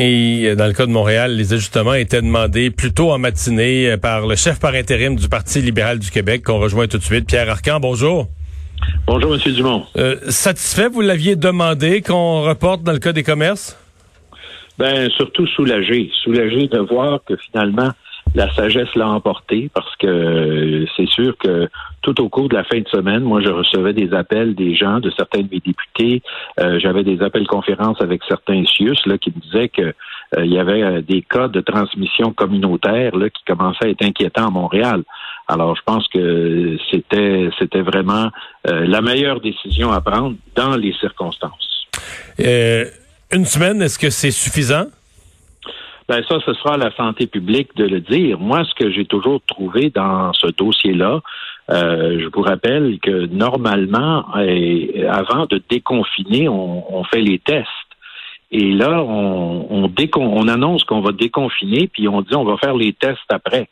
Et dans le cas de Montréal, les ajustements étaient demandés plus tôt en matinée par le chef par intérim du Parti libéral du Québec, qu'on rejoint tout de suite, Pierre Arcan. Bonjour. Bonjour, M. Dumont. Euh, satisfait, vous l'aviez demandé qu'on reporte dans le cas des commerces? Ben, surtout soulagé. Soulagé de voir que finalement, la sagesse l'a emporté parce que euh, c'est sûr que tout au cours de la fin de semaine, moi, je recevais des appels des gens, de certains de mes députés. Euh, j'avais des appels conférences avec certains CIUS là, qui me disaient que euh, il y avait des cas de transmission communautaire là, qui commençaient à être inquiétants à Montréal. Alors, je pense que c'était c'était vraiment la meilleure décision à prendre dans les circonstances. une semaine, est-ce que c'est suffisant? Ben ça, ce sera à la santé publique de le dire. Moi, ce que j'ai toujours trouvé dans ce dossier-là, euh, je vous rappelle que normalement, avant de déconfiner, on, fait les tests. Et là, on, on, on annonce qu'on va déconfiner, puis on dit on va faire les tests après.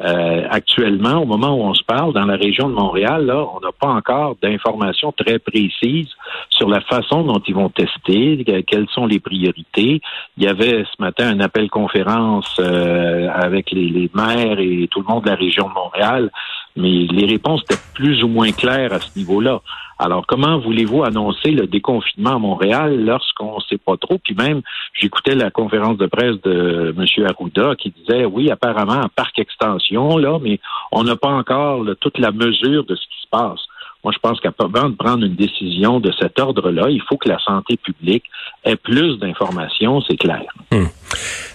Euh, actuellement, au moment où on se parle, dans la région de Montréal, là, on n'a pas encore d'informations très précises sur la façon dont ils vont tester, quelles sont les priorités. Il y avait ce matin un appel conférence euh, avec les, les maires et tout le monde de la région de Montréal, mais les réponses étaient plus ou moins claires à ce niveau-là. Alors, comment voulez-vous annoncer le déconfinement à Montréal lorsqu'on ne sait pas trop? Puis même, j'écoutais la conférence de presse de M. Arruda qui disait, oui, apparemment, un parc extension, là, mais on n'a pas encore toute la mesure de ce qui se passe. Moi, je pense qu'avant de prendre une décision de cet ordre-là, il faut que la santé publique ait plus d'informations, c'est clair. Hmm.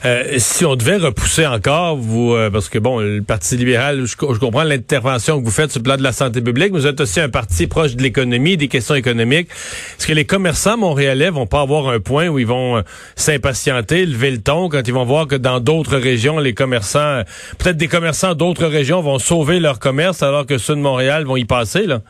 Euh, si on devait repousser encore, vous, euh, parce que bon, le Parti libéral, je, comprends l'intervention que vous faites sur le plan de la santé publique, mais vous êtes aussi un parti proche de l'économie, des questions économiques. Est-ce que les commerçants montréalais vont pas avoir un point où ils vont euh, s'impatienter, lever le ton quand ils vont voir que dans d'autres régions, les commerçants, peut-être des commerçants d'autres régions vont sauver leur commerce alors que ceux de Montréal vont y passer, là?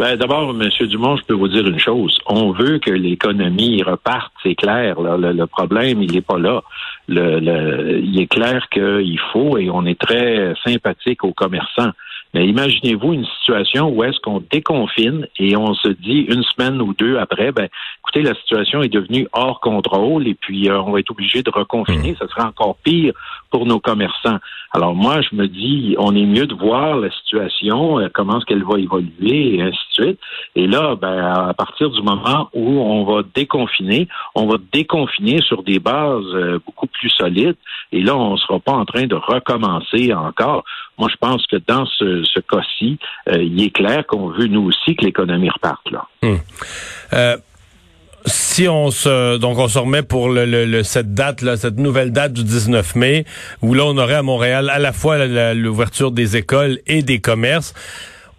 Ben, D'abord, M. Dumont, je peux vous dire une chose. On veut que l'économie reparte, c'est clair. Le, problème, il n'est pas là. Le, il est clair qu'il faut, et on est très sympathique aux commerçants. Mais imaginez-vous une situation où est-ce qu'on déconfine et on se dit une semaine ou deux après, ben, écoutez, la situation est devenue hors contrôle et puis euh, on va être obligé de reconfiner. Ça sera encore pire pour nos commerçants. Alors moi, je me dis, on est mieux de voir la situation, euh, comment est-ce qu'elle va évoluer et ainsi de suite. Et là, ben, à partir du moment où on va déconfiner, on va déconfiner sur des bases euh, beaucoup plus solides. Et là, on ne sera pas en train de recommencer encore. Moi, je pense que dans ce, ce cas-ci, euh, il est clair qu'on veut, nous aussi, que l'économie reparte. Là. Hmm. Si on se donc on se remet pour le, cette date là, cette nouvelle date du 19 mai, où là on aurait à Montréal à la fois l'ouverture des écoles et des commerces.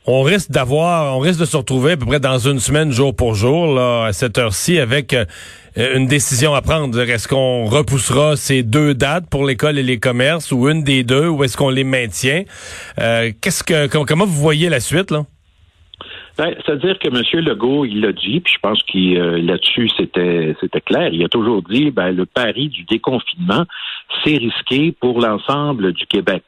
On risque d'avoir, on risque de se retrouver à peu près dans une semaine, jour pour jour, là, à cette heure-ci, avec euh, une décision à prendre. Est-ce qu'on repoussera ces deux dates pour l'école et les commerces, ou une des deux, ou est-ce qu'on les maintient? Euh, Qu'est-ce que, comment vous voyez la suite là? Ben, C'est-à-dire que M. Legault, il l'a dit, puis je pense qu'il euh, là-dessus, c'était c'était clair. Il a toujours dit ben, le pari du déconfinement, c'est risqué pour l'ensemble du Québec.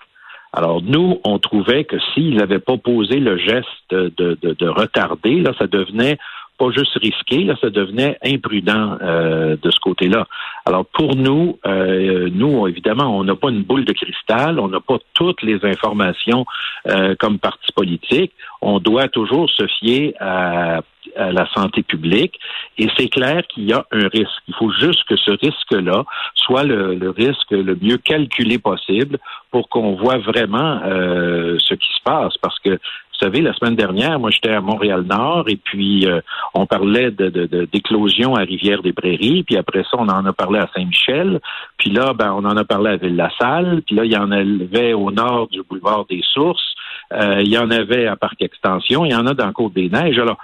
Alors nous, on trouvait que s'il n'avait pas posé le geste de, de, de, retarder, là, ça devenait pas juste risqué, là, ça devenait imprudent euh, de ce côté-là. Alors pour nous, euh, nous évidemment, on n'a pas une boule de cristal, on n'a pas toutes les informations euh, comme parti politique. On doit toujours se fier à, la santé publique et c'est clair qu'il y a un risque. Il faut juste que ce risque-là soit le, le, risque le mieux calculé possible pour qu'on voit vraiment ce qui se passe. Parce que savez, la semaine dernière, moi, j'étais à Montréal-Nord et puis euh, on parlait de, d'éclosion à Rivière-des-Prairies, puis après ça, on en a parlé à Saint-Michel, puis là, ben, on en a parlé à Ville-la-Salle, puis là, il y en avait au nord du boulevard des Sources, euh, il y en avait à Parc Extension, il y en a dans Côte-des-Neiges. Alors,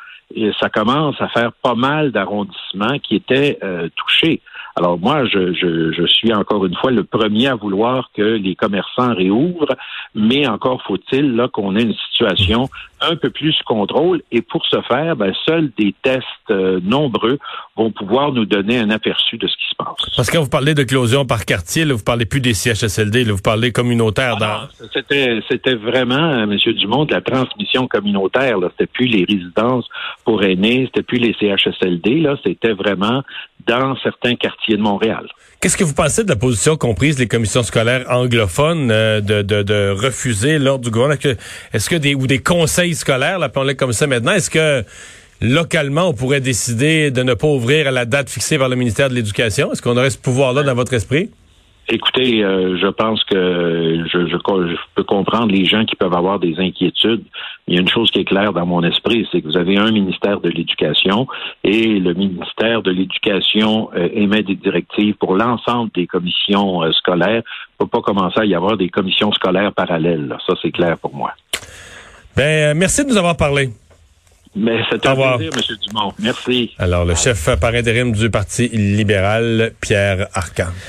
ça commence à faire pas mal d'arrondissements qui étaient euh, touchés. Alors moi, je, je, je, suis encore une fois le premier à vouloir que les commerçants réouvrent, mais encore faut-il là qu'on ait une situation un peu plus contrôle. Et pour ce faire, ben, seuls des tests euh, nombreux vont pouvoir nous donner un aperçu de ce qui se passe. Parce que quand vous parlez de closion par quartier, là, vous parlez plus des CHSLD, là, vous parlez communautaire. dans... C'était, c'était vraiment, Monsieur Dumont, de la transmission communautaire. Là. C'était plus les résidences pour aînés, c'était plus les CHSLD. Là, c'était vraiment dans certains quartiers de Montréal. Qu'est-ce que vous pensez de la position comprise des commissions scolaires anglophones euh, de, de, de, refuser l'ordre du gouvernement? Est-ce que des ou des conseils scolaires, appelons-les comme ça maintenant, est-ce que localement on pourrait décider de ne pas ouvrir à la date fixée par le ministère de l'Éducation? Est-ce qu'on aurait ce pouvoir-là dans votre esprit? Écoutez, euh, je pense que je, je, peux comprendre les gens qui peuvent avoir des inquiétudes. Il y a une chose qui est claire dans mon esprit, c'est que vous avez un ministère de l'Éducation et le ministère de l'Éducation euh, émet des directives pour l'ensemble des commissions euh, scolaires. Il ne peut pas commencer à y avoir des commissions scolaires parallèles. Ça, c'est clair pour moi. Ben, merci de nous avoir parlé. Mais c'est un plaisir, M. Dumont. Merci. Alors, le chef par intérim du Parti libéral, Pierre Arcan.